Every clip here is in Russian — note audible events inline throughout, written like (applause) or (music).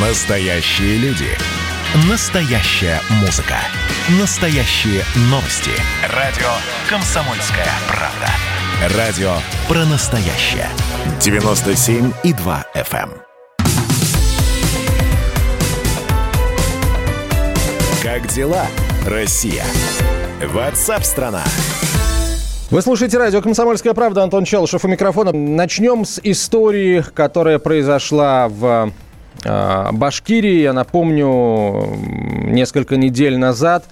Настоящие люди. Настоящая музыка. Настоящие новости. Радио «Комсомольская правда». Радио про настоящее. 97,2 FM. эм. Как дела, Россия? Ватсап-страна! Вы слушаете радио «Комсомольская правда». Антон Челышев у микрофона. Начнем с истории, которая произошла в Башкирии. Я напомню, несколько недель назад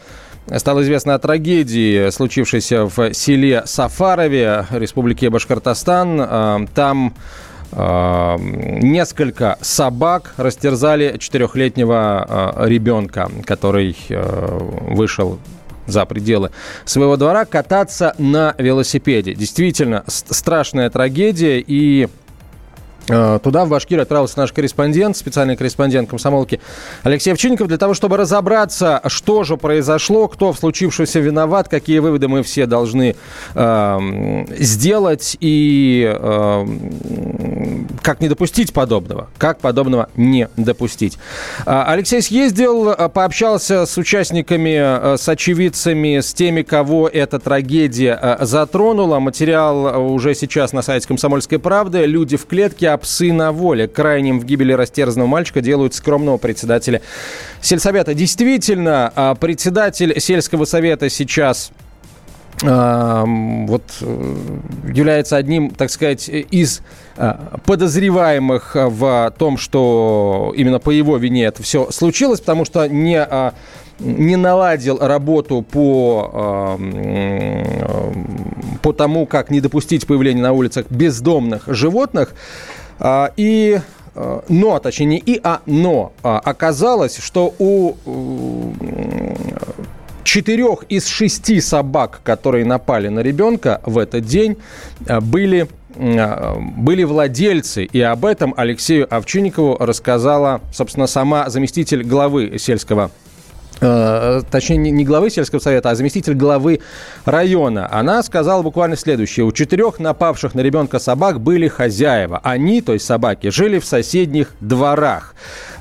стало известно о трагедии, случившейся в селе Сафарове, Республике Башкортостан. Э, там э, несколько собак растерзали четырехлетнего ребенка, который вышел за пределы своего двора кататься на велосипеде. Действительно, страшная трагедия и Туда, в Башкирию, отправился наш корреспондент, специальный корреспондент комсомолки Алексей Овчинников, для того, чтобы разобраться, что же произошло, кто в случившемся виноват, какие выводы мы все должны э, сделать и э, как не допустить подобного, как подобного не допустить. А, Алексей съездил, а, пообщался с участниками, с очевидцами, с теми, кого эта трагедия затронула. Материал уже сейчас на сайте «Комсомольской правды». Люди в клетке, а псы на воле. Крайним в гибели растерзанного мальчика делают скромного председателя сельсовета. Действительно, председатель сельского совета сейчас вот э, является одним, так сказать, из э, подозреваемых в том, что именно по его вине это все случилось, потому что не а, не наладил работу по, по тому, как не допустить появления на улицах бездомных животных. А, и но, точнее не и, а но а, оказалось, что у четырех из шести собак, которые напали на ребенка в этот день, были были владельцы, и об этом Алексею Овчинникову рассказала, собственно, сама заместитель главы сельского точнее, не главы сельского совета, а заместитель главы района. Она сказала буквально следующее. У четырех напавших на ребенка собак были хозяева. Они, то есть собаки, жили в соседних дворах.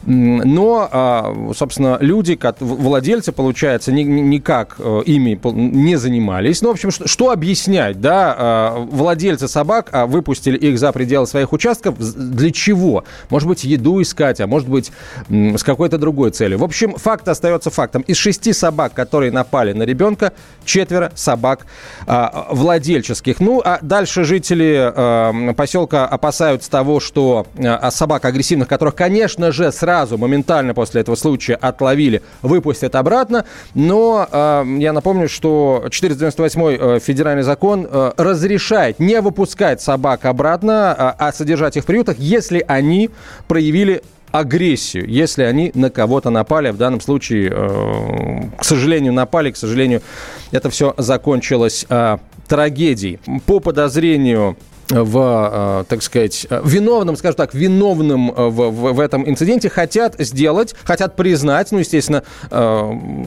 Но, а, собственно, люди, владельцы, получается, никак э, ими не занимались. Ну, в общем, что объяснять, да? А, владельцы собак а, выпустили их за пределы своих участков. Для чего? Может быть, еду искать, а может быть, с какой-то другой целью. В общем, факт остается фактом. Из шести собак, которые напали на ребенка, четверо собак владельческих. Ну, а дальше жители поселка опасаются того, что собак агрессивных, которых, конечно же, сразу сразу, моментально после этого случая отловили, выпустят обратно. Но э, я напомню, что 498 э, федеральный закон э, разрешает не выпускать собак обратно, э, а содержать их в приютах, если они проявили агрессию, если они на кого-то напали. В данном случае, э, к сожалению, напали, к сожалению, это все закончилось э, трагедией. По подозрению в, э, так сказать, э, виновным, скажем так, виновным э, в, в, в этом инциденте хотят сделать, хотят признать, ну, естественно,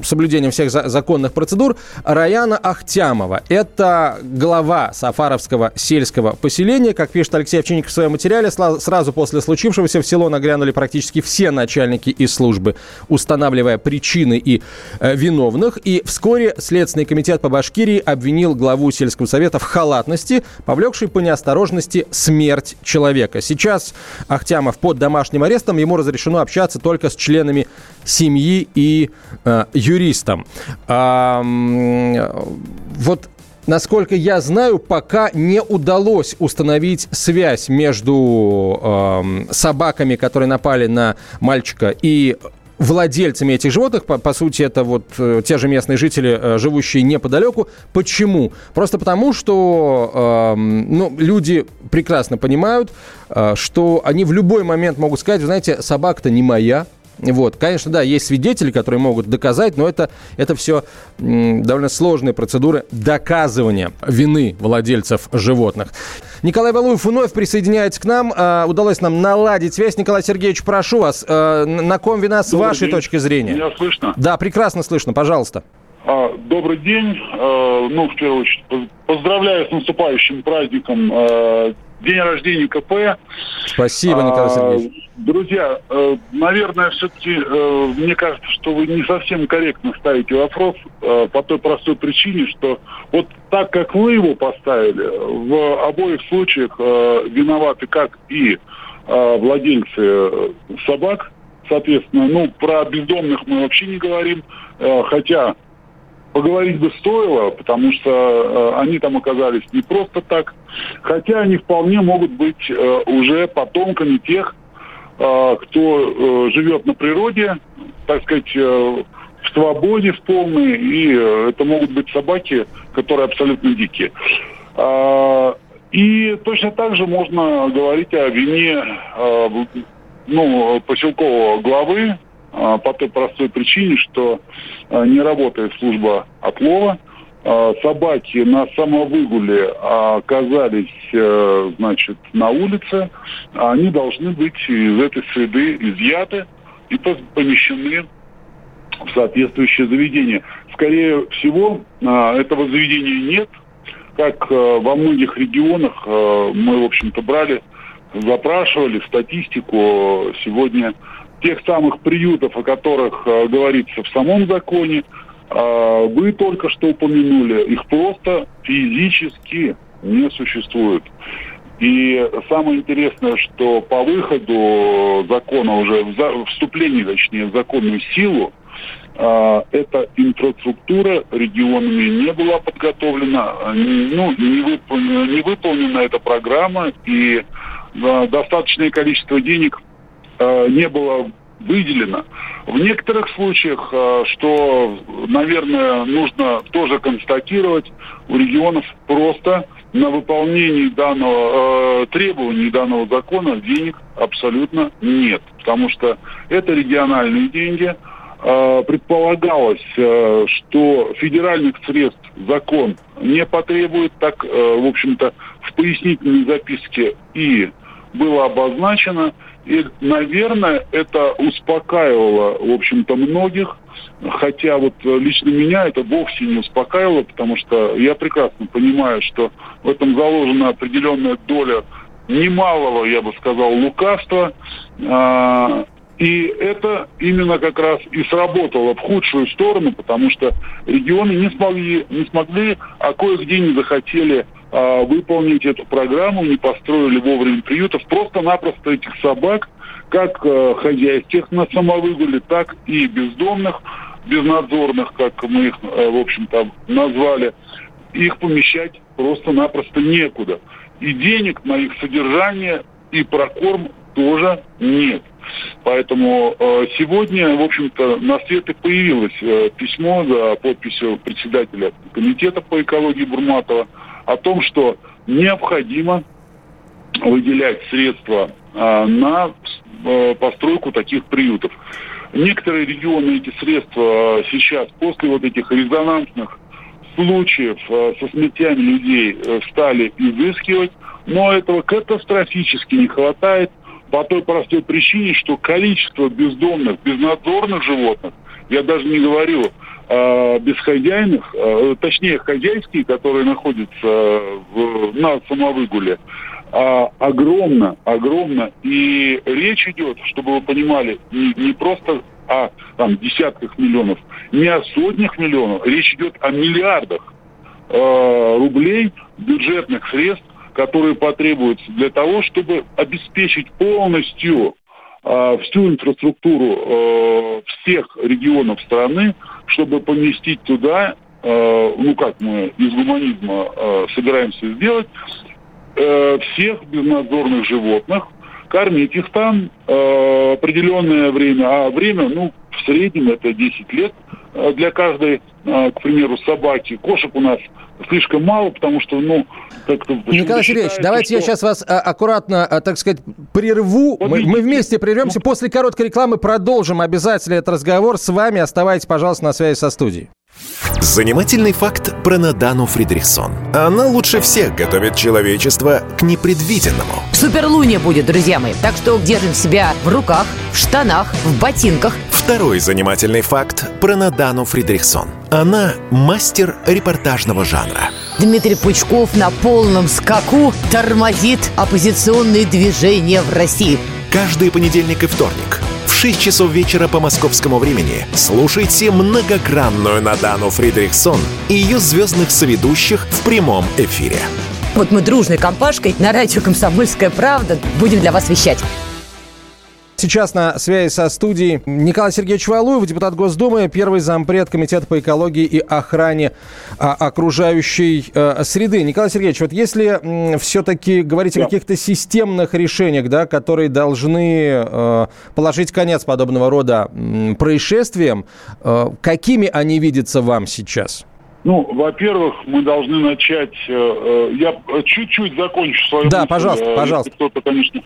соблюдением всех законных процедур, Раяна Ахтямова. Это глава Сафаровского сельского поселения. Как пишет Алексей Овчинников в своем материале, сразу после случившегося в село нагрянули практически все начальники и службы, устанавливая причины и виновных. И вскоре Следственный комитет по Башкирии обвинил главу сельского совета в халатности, повлекшей по неосторожности неосторожности смерть человека. Сейчас Ахтямов под домашним арестом, ему разрешено общаться только с членами семьи и э, юристом. А, вот Насколько я знаю, пока не удалось установить связь между э, собаками, которые напали на мальчика, и владельцами этих животных, по, по сути, это вот э, те же местные жители, э, живущие неподалеку. Почему? Просто потому, что э, ну, люди прекрасно понимают, э, что они в любой момент могут сказать, вы знаете, собака-то не моя, вот. Конечно, да, есть свидетели, которые могут доказать, но это, это все довольно сложные процедуры доказывания вины владельцев животных. Николай Балуев вновь присоединяется к нам. А, удалось нам наладить связь. Николай Сергеевич, прошу вас, а, на ком вина с Добрый вашей день. точки зрения? Меня слышно? Да, прекрасно слышно, пожалуйста. А, добрый день. А, ну, в первую очередь, поздравляю с наступающим праздником а, день рождения КП. Спасибо, Николай а, Сергеевич. Друзья, э, наверное, все-таки э, мне кажется, что вы не совсем корректно ставите вопрос э, по той простой причине, что вот так, как вы его поставили, в обоих случаях виноваты как и владельцы собак, соответственно, ну, про бездомных мы вообще не говорим, хотя поговорить бы стоило, потому что э, они там оказались не просто так, хотя они вполне могут быть э, уже потомками тех, э, кто э, живет на природе, так сказать, э, в свободе в полной, и э, это могут быть собаки, которые абсолютно дикие. Э, и точно так же можно говорить о вине э, ну, поселкового главы, по той простой причине, что а, не работает служба отлова. А, собаки на самовыгуле оказались, э, значит, на улице. Они должны быть из этой среды изъяты и помещены в соответствующее заведение. Скорее всего, этого заведения нет. Как э, во многих регионах э, мы, в общем-то, брали, запрашивали статистику. Сегодня тех самых приютов, о которых э, говорится в самом законе, э, вы только что упомянули, их просто физически не существует. И самое интересное, что по выходу закона уже, в вступлении, точнее, в законную силу, э, эта инфраструктура регионами не была подготовлена, ну, не, выполнена, не выполнена эта программа, и достаточное количество денег не было выделено. В некоторых случаях, э, что, наверное, нужно тоже констатировать, у регионов просто на выполнение данного э, требований данного закона денег абсолютно нет, потому что это региональные деньги. Э, предполагалось, э, что федеральных средств закон не потребует, так, э, в общем-то, в пояснительной записке и было обозначено, и, наверное, это успокаивало, в общем-то, многих, хотя вот лично меня это вовсе не успокаивало, потому что я прекрасно понимаю, что в этом заложена определенная доля немалого, я бы сказал, лукавства, а, и это именно как раз и сработало в худшую сторону, потому что регионы не смогли, не смогли а кое-где не захотели а, выполнить эту программу, не построили вовремя приютов. Просто-напросто этих собак, как а, хозяйских на самовыгуле, так и бездомных, безнадзорных, как мы их, а, в общем-то, назвали, их помещать просто-напросто некуда. И денег на их содержание и прокорм тоже нет. Поэтому э, сегодня, в общем-то, на свет и появилось э, письмо за подписью председателя комитета по экологии Бурматова о том, что необходимо выделять средства э, на э, постройку таких приютов. Некоторые регионы эти средства сейчас после вот этих резонансных случаев э, со смертями людей э, стали изыскивать, но этого катастрофически не хватает по той простой причине, что количество бездомных, безнадзорных животных, я даже не говорю э, бесхозяйных, э, точнее хозяйские, которые находятся в, на самовыгуле, э, огромно, огромно. И речь идет, чтобы вы понимали, не, не просто о там, десятках миллионов, не о сотнях миллионов, речь идет о миллиардах э, рублей бюджетных средств, которые потребуются для того, чтобы обеспечить полностью э, всю инфраструктуру э, всех регионов страны, чтобы поместить туда, э, ну как мы из гуманизма э, собираемся сделать, э, всех безнадзорных животных, кормить их там э, определенное время, а время, ну, в среднем это 10 лет для каждой, э, к примеру, собаки. Кошек у нас слишком мало, потому что, ну, как-то... Николай Сергеевич, давайте что... я сейчас вас а, аккуратно, так сказать, прерву. Мы, мы вместе прервемся. Ну... После короткой рекламы продолжим обязательно этот разговор с вами. Оставайтесь, пожалуйста, на связи со студией. Занимательный факт про Надану Фридрихсон. Она лучше всех готовит человечество к непредвиденному. Суперлуния будет, друзья мои. Так что держим себя в руках, в штанах, в ботинках. Второй занимательный факт про Надану Фридрихсон. Она мастер репортажного жанра. Дмитрий Пучков на полном скаку тормозит оппозиционные движения в России. Каждый понедельник и вторник 6 часов вечера по московскому времени слушайте многогранную Надану Фридрихсон и ее звездных соведущих в прямом эфире. Вот мы дружной компашкой на радио «Комсомольская правда» будем для вас вещать. Сейчас на связи со студией Николай Сергеевич Валуев, депутат Госдумы, первый зампред Комитета по экологии и охране а, окружающей а, среды. Николай Сергеевич, вот если м, все-таки говорить да. о каких-то системных решениях, да, которые должны а, положить конец подобного рода м, происшествиям, а, какими они видятся вам сейчас? Ну, во-первых, мы должны начать... Э, э, я чуть-чуть закончу свою Да, мысль, пожалуйста, э, пожалуйста. Кто-то, конечно...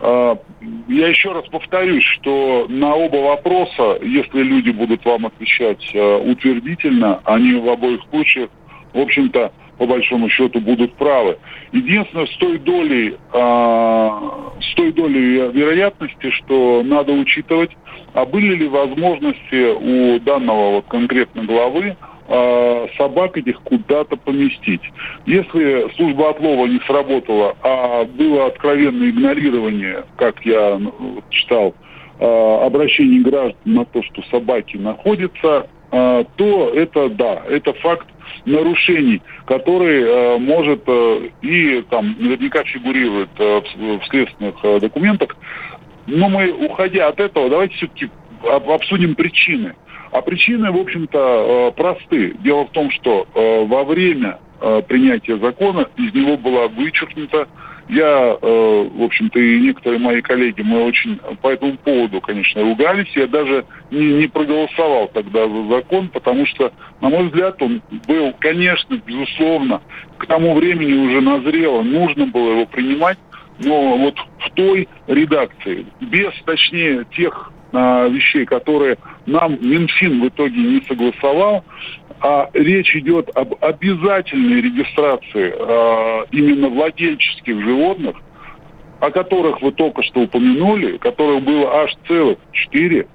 Я еще раз повторюсь, что на оба вопроса, если люди будут вам отвечать утвердительно, они в обоих случаях, в общем-то, по большому счету, будут правы. Единственное, с той долей, с той долей вероятности, что надо учитывать, а были ли возможности у данного вот конкретно главы э, собак этих куда-то поместить. Если служба отлова не сработала, а было откровенное игнорирование, как я читал, э, обращений граждан на то, что собаки находятся, э, то это да, это факт нарушений, который может э, и там наверняка фигурирует э, в, в следственных э, документах. Но мы, уходя от этого, давайте все-таки обсудим причины. А причины, в общем-то, э, просты. Дело в том, что э, во время э, принятия закона из него была вычеркнута я, в общем-то, и некоторые мои коллеги, мы очень по этому поводу, конечно, ругались. Я даже не, проголосовал тогда за закон, потому что, на мой взгляд, он был, конечно, безусловно, к тому времени уже назрело, нужно было его принимать, но вот в той редакции, без, точнее, тех вещей, которые нам Минфин в итоге не согласовал, а речь идет об обязательной регистрации а, именно владельческих животных, о которых вы только что упомянули, которых было аж целых четыре,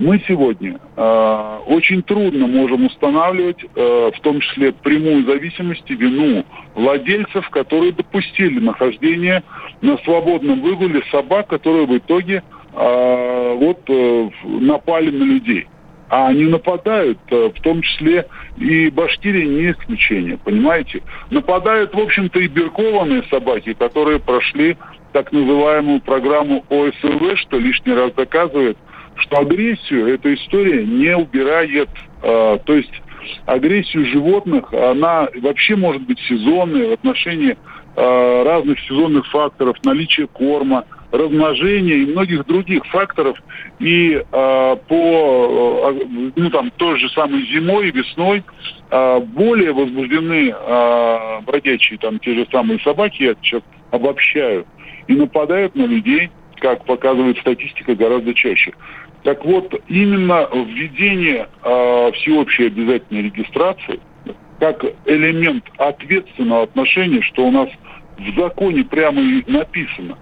мы сегодня э, очень трудно можем устанавливать, э, в том числе прямую зависимость и вину владельцев, которые допустили нахождение на свободном выгуле собак, которые в итоге а, вот э, напали на людей. А они нападают, э, в том числе и Башкирия не исключение, понимаете? Нападают, в общем-то, и биркованные собаки, которые прошли так называемую программу ОСВ, что лишний раз доказывает, что агрессию эта история не убирает. А, то есть агрессию животных, она вообще может быть сезонной в отношении а, разных сезонных факторов, наличия корма – размножения и многих других факторов. И э, по, э, ну там, той же самой зимой и весной э, более возбуждены э, бродячие, там, те же самые собаки, я сейчас обобщаю, и нападают на людей, как показывает статистика, гораздо чаще. Так вот, именно введение э, всеобщей обязательной регистрации как элемент ответственного отношения, что у нас в законе прямо написано,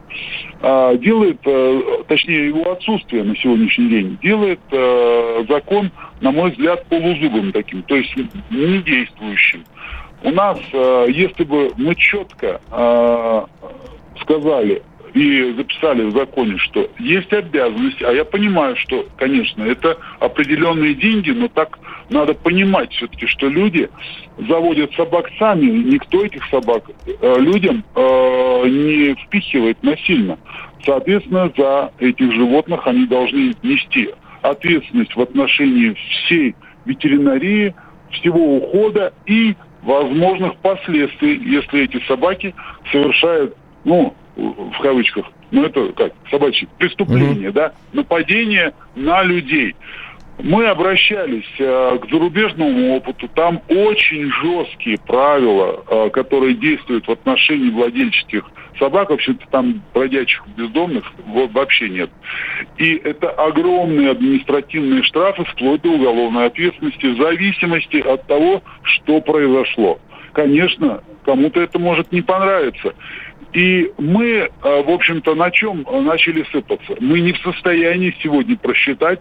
а, делает, э, точнее его отсутствие на сегодняшний день, делает э, закон, на мой взгляд, полузубым таким, то есть не действующим. У нас, э, если бы мы четко сказали, и записали в законе, что есть обязанность, а я понимаю, что, конечно, это определенные деньги, но так надо понимать все-таки, что люди заводят собак сами, никто этих собак э, людям э, не впихивает насильно. Соответственно, за этих животных они должны нести ответственность в отношении всей ветеринарии, всего ухода и возможных последствий, если эти собаки совершают, ну, в кавычках, ну это как, собачье преступление, mm-hmm. да, нападение на людей. Мы обращались э, к зарубежному опыту. Там очень жесткие правила, э, которые действуют в отношении владельческих собак. Вообще-то там бродячих бездомных вообще нет. И это огромные административные штрафы, вплоть до уголовной ответственности, в зависимости от того, что произошло. Конечно, кому-то это может не понравиться. И мы, э, в общем-то, на чем начали сыпаться? Мы не в состоянии сегодня просчитать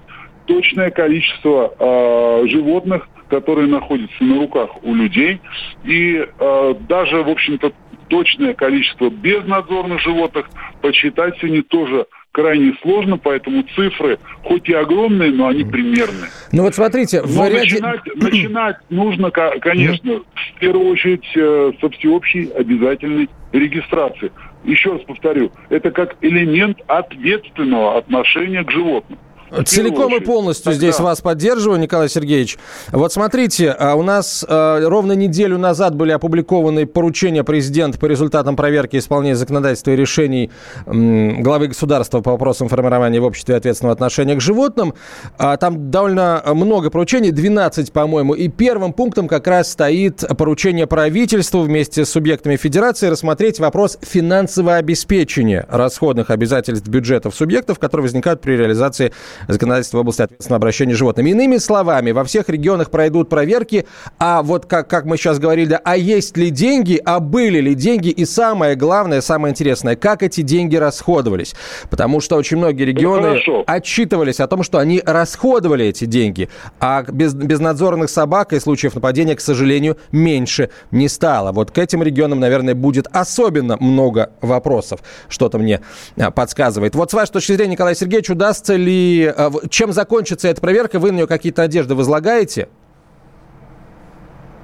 точное количество э, животных, которые находятся на руках у людей. И э, даже, в общем-то, точное количество безнадзорных животных посчитать сегодня тоже крайне сложно, поэтому цифры хоть и огромные, но они примерные. Ну вот смотрите, в но ряде... начинать, (clears throat) начинать нужно, конечно, в первую очередь э, со всеобщей обязательной регистрации. Еще раз повторю, это как элемент ответственного отношения к животным. Целиком и полностью Тогда... здесь вас поддерживаю, Николай Сергеевич. Вот смотрите, а у нас э, ровно неделю назад были опубликованы поручения президента по результатам проверки исполнения законодательства и решений главы государства по вопросам формирования в обществе ответственного отношения к животным. А там довольно много поручений, 12, по-моему. И первым пунктом как раз стоит поручение правительству вместе с субъектами федерации рассмотреть вопрос финансового обеспечения расходных обязательств бюджетов субъектов, которые возникают при реализации законодательства в области ответственного обращения с животными. Иными словами, во всех регионах пройдут проверки, а вот как, как мы сейчас говорили, а есть ли деньги, а были ли деньги, и самое главное, самое интересное, как эти деньги расходовались. Потому что очень многие регионы ну, отчитывались о том, что они расходовали эти деньги, а без, безнадзорных собак и случаев нападения, к сожалению, меньше не стало. Вот к этим регионам, наверное, будет особенно много вопросов. Что-то мне а, подсказывает. Вот с вашей точки зрения, Николай Сергеевич, удастся ли а, чем закончится эта проверка? Вы на нее какие-то надежды возлагаете?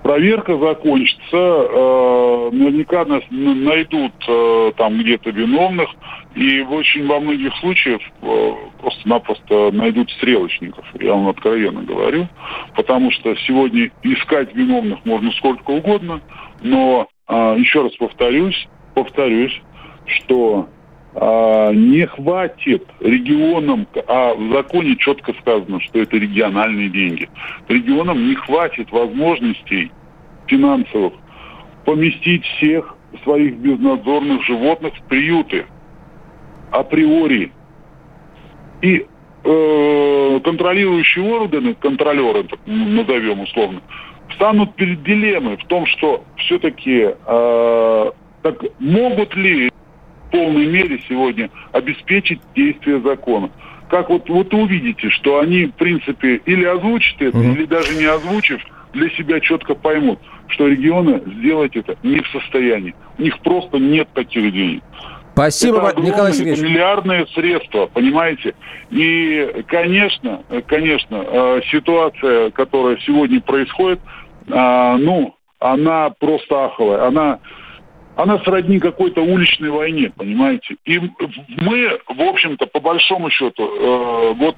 Проверка закончится, э, наверняка нас найдут э, там где-то виновных, и очень во многих случаях э, просто-напросто найдут стрелочников, я вам откровенно говорю, потому что сегодня искать виновных можно сколько угодно, но еще раз повторюсь, повторюсь, что не хватит регионам, а в законе четко сказано, что это региональные деньги. Регионам не хватит возможностей финансовых поместить всех своих безнадзорных животных в приюты априори. И э, контролирующие органы, контролеры, назовем условно, станут перед дилеммой в том, что все-таки э, так могут ли полной мере сегодня обеспечить действие закона. Как вот, вот увидите, что они, в принципе, или озвучат это, угу. или даже не озвучив, для себя четко поймут, что регионы сделать это не в состоянии. У них просто нет таких денег. Спасибо, это огромные, Николай Сергеевич. Это миллиардные средства, понимаете? И, конечно, конечно, э, ситуация, которая сегодня происходит, э, ну, она просто аховая. Она она сродни какой-то уличной войне, понимаете? И мы, в общем-то, по большому счету, э, вот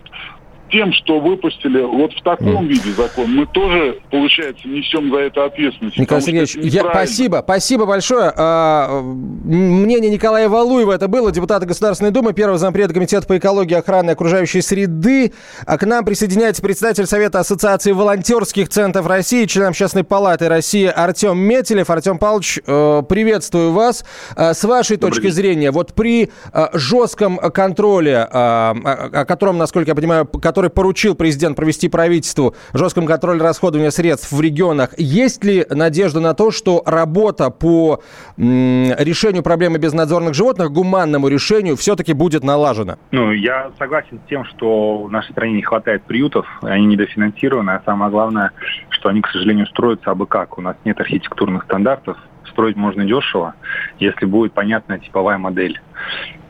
тем, что выпустили вот в таком mm. виде закон, мы тоже, получается, несем за это ответственность. Николай Сергеевич, я, спасибо, спасибо большое. А, мнение Николая Валуева это было, депутата Государственной Думы, первого зампреда Комитета по экологии, охраны окружающей среды. А к нам присоединяется председатель Совета Ассоциации волонтерских центров России, член Общественной палаты России Артем Метелев. Артем Павлович, э, приветствую вас. А, с вашей Добрый точки день. зрения, вот при э, жестком контроле, о котором, насколько я понимаю, который поручил президент провести правительству жестком контроле расходования средств в регионах, есть ли надежда на то, что работа по решению проблемы безнадзорных животных, гуманному решению, все-таки будет налажена? Ну, я согласен с тем, что в нашей стране не хватает приютов, они недофинансированы, а самое главное, что они, к сожалению, строятся абы как. У нас нет архитектурных стандартов, строить можно дешево, если будет понятная типовая модель.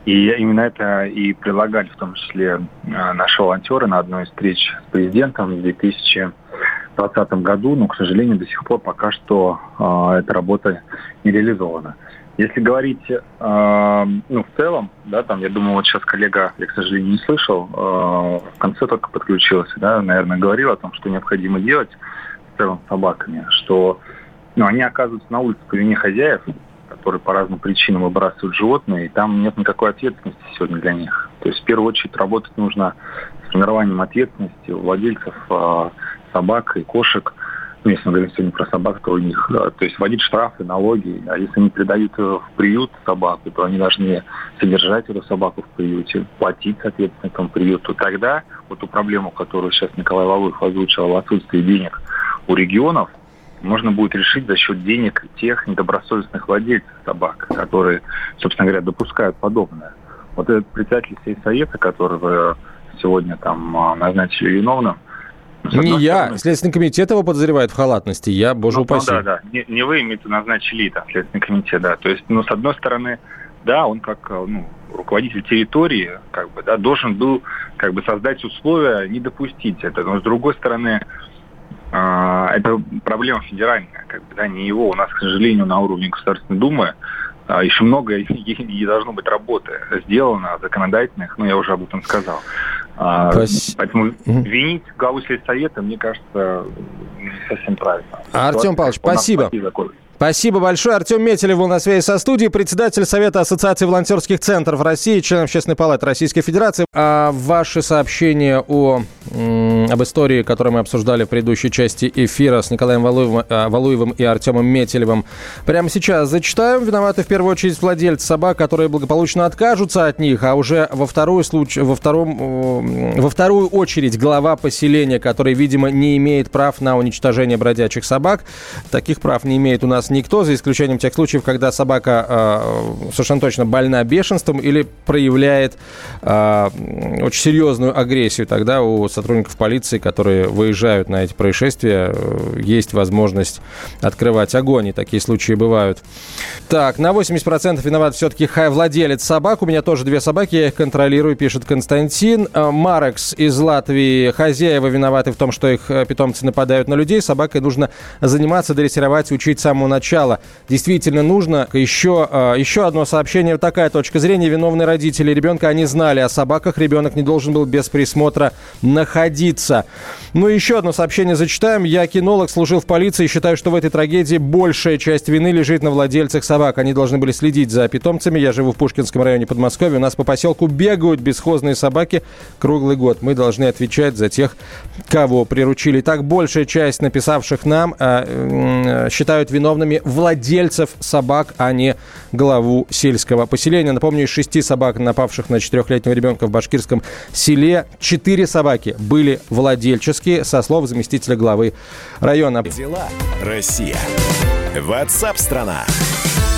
И именно это и предлагали в том числе а, наши волонтеры на одной из встреч с президентом в 2020 году, но, к сожалению, до сих пор пока что э, эта работа не реализована. Если говорить э, ну, в целом, да, там, я думаю, вот сейчас коллега, я, к сожалению, не слышал, э, в конце только подключился, да, наверное, говорил о том, что необходимо делать в целом с собаками, что ну, они оказываются на улице по вине хозяев, которые по разным причинам выбрасывают животные, и там нет никакой ответственности сегодня для них. То есть в первую очередь работать нужно с формированием ответственности у владельцев э, собак и кошек. Ну, если мы говорим сегодня про собак, то у них, э, то есть вводить штрафы, налоги. А если они передают в приют собаку, то они должны содержать эту собаку в приюте, платить, соответственно, этому приюту. Тогда вот ту проблему, которую сейчас Николай Валуев озвучил, в отсутствии денег у регионов, можно будет решить за счет денег тех недобросовестных владельцев собак, которые, собственно говоря, допускают подобное. Вот этот председатель совета, который вы сегодня там а, назначили виновным. Не я. Стороны... Следственный комитет его подозревает в халатности. Я, боже ну, упаси. Ну, да, да. Не, не вы имеете назначили там Следственный комитет, да. То есть, ну, с одной стороны, да, он как ну, руководитель территории как бы, да, должен был как бы создать условия не допустить это. Но с другой стороны, это проблема федеральная, как бы, да, не его. У нас, к сожалению, на уровне Государственной Думы э, еще много (laughs) и должно быть работы сделано законодательных, но я уже об этом сказал. А, Спасибо. Поэтому винить главу Совета, мне кажется, не совсем правильно. Артем Павлович, спасибо. Спасибо большое. Артем Метелев был на связи со студией, председатель Совета Ассоциации волонтерских центров России, член Общественной палаты Российской Федерации. А ваши сообщения о, об истории, которую мы обсуждали в предыдущей части эфира с Николаем Валуевым, а, Валуевым и Артемом Метелевым, прямо сейчас зачитаем. Виноваты в первую очередь владельцы собак, которые благополучно откажутся от них, а уже во вторую, случ... во втором... во вторую очередь глава поселения, который, видимо, не имеет прав на уничтожение бродячих собак. Таких прав не имеет у нас нас никто, за исключением тех случаев, когда собака э, совершенно точно больна бешенством или проявляет э, очень серьезную агрессию. Тогда у сотрудников полиции, которые выезжают на эти происшествия, э, есть возможность открывать огонь, и такие случаи бывают. Так, на 80% виноват все-таки владелец собак. У меня тоже две собаки, я их контролирую, пишет Константин. Э, Марекс из Латвии. Хозяева виноваты в том, что их э, питомцы нападают на людей. Собакой нужно заниматься, дрессировать, учить самому начала действительно нужно. Еще, а, еще одно сообщение, такая точка зрения. Виновные родители ребенка, они знали о собаках. Ребенок не должен был без присмотра находиться. Ну, еще одно сообщение зачитаем. Я кинолог, служил в полиции и считаю, что в этой трагедии большая часть вины лежит на владельцах собак. Они должны были следить за питомцами. Я живу в Пушкинском районе Подмосковья. У нас по поселку бегают бесхозные собаки круглый год. Мы должны отвечать за тех, кого приручили. Так, большая часть написавших нам э, считают виновными органами владельцев собак, а не главу сельского поселения. Напомню, из шести собак, напавших на четырехлетнего ребенка в башкирском селе, четыре собаки были владельческие, со слов заместителя главы района. Дела Россия. Ватсап-страна! страна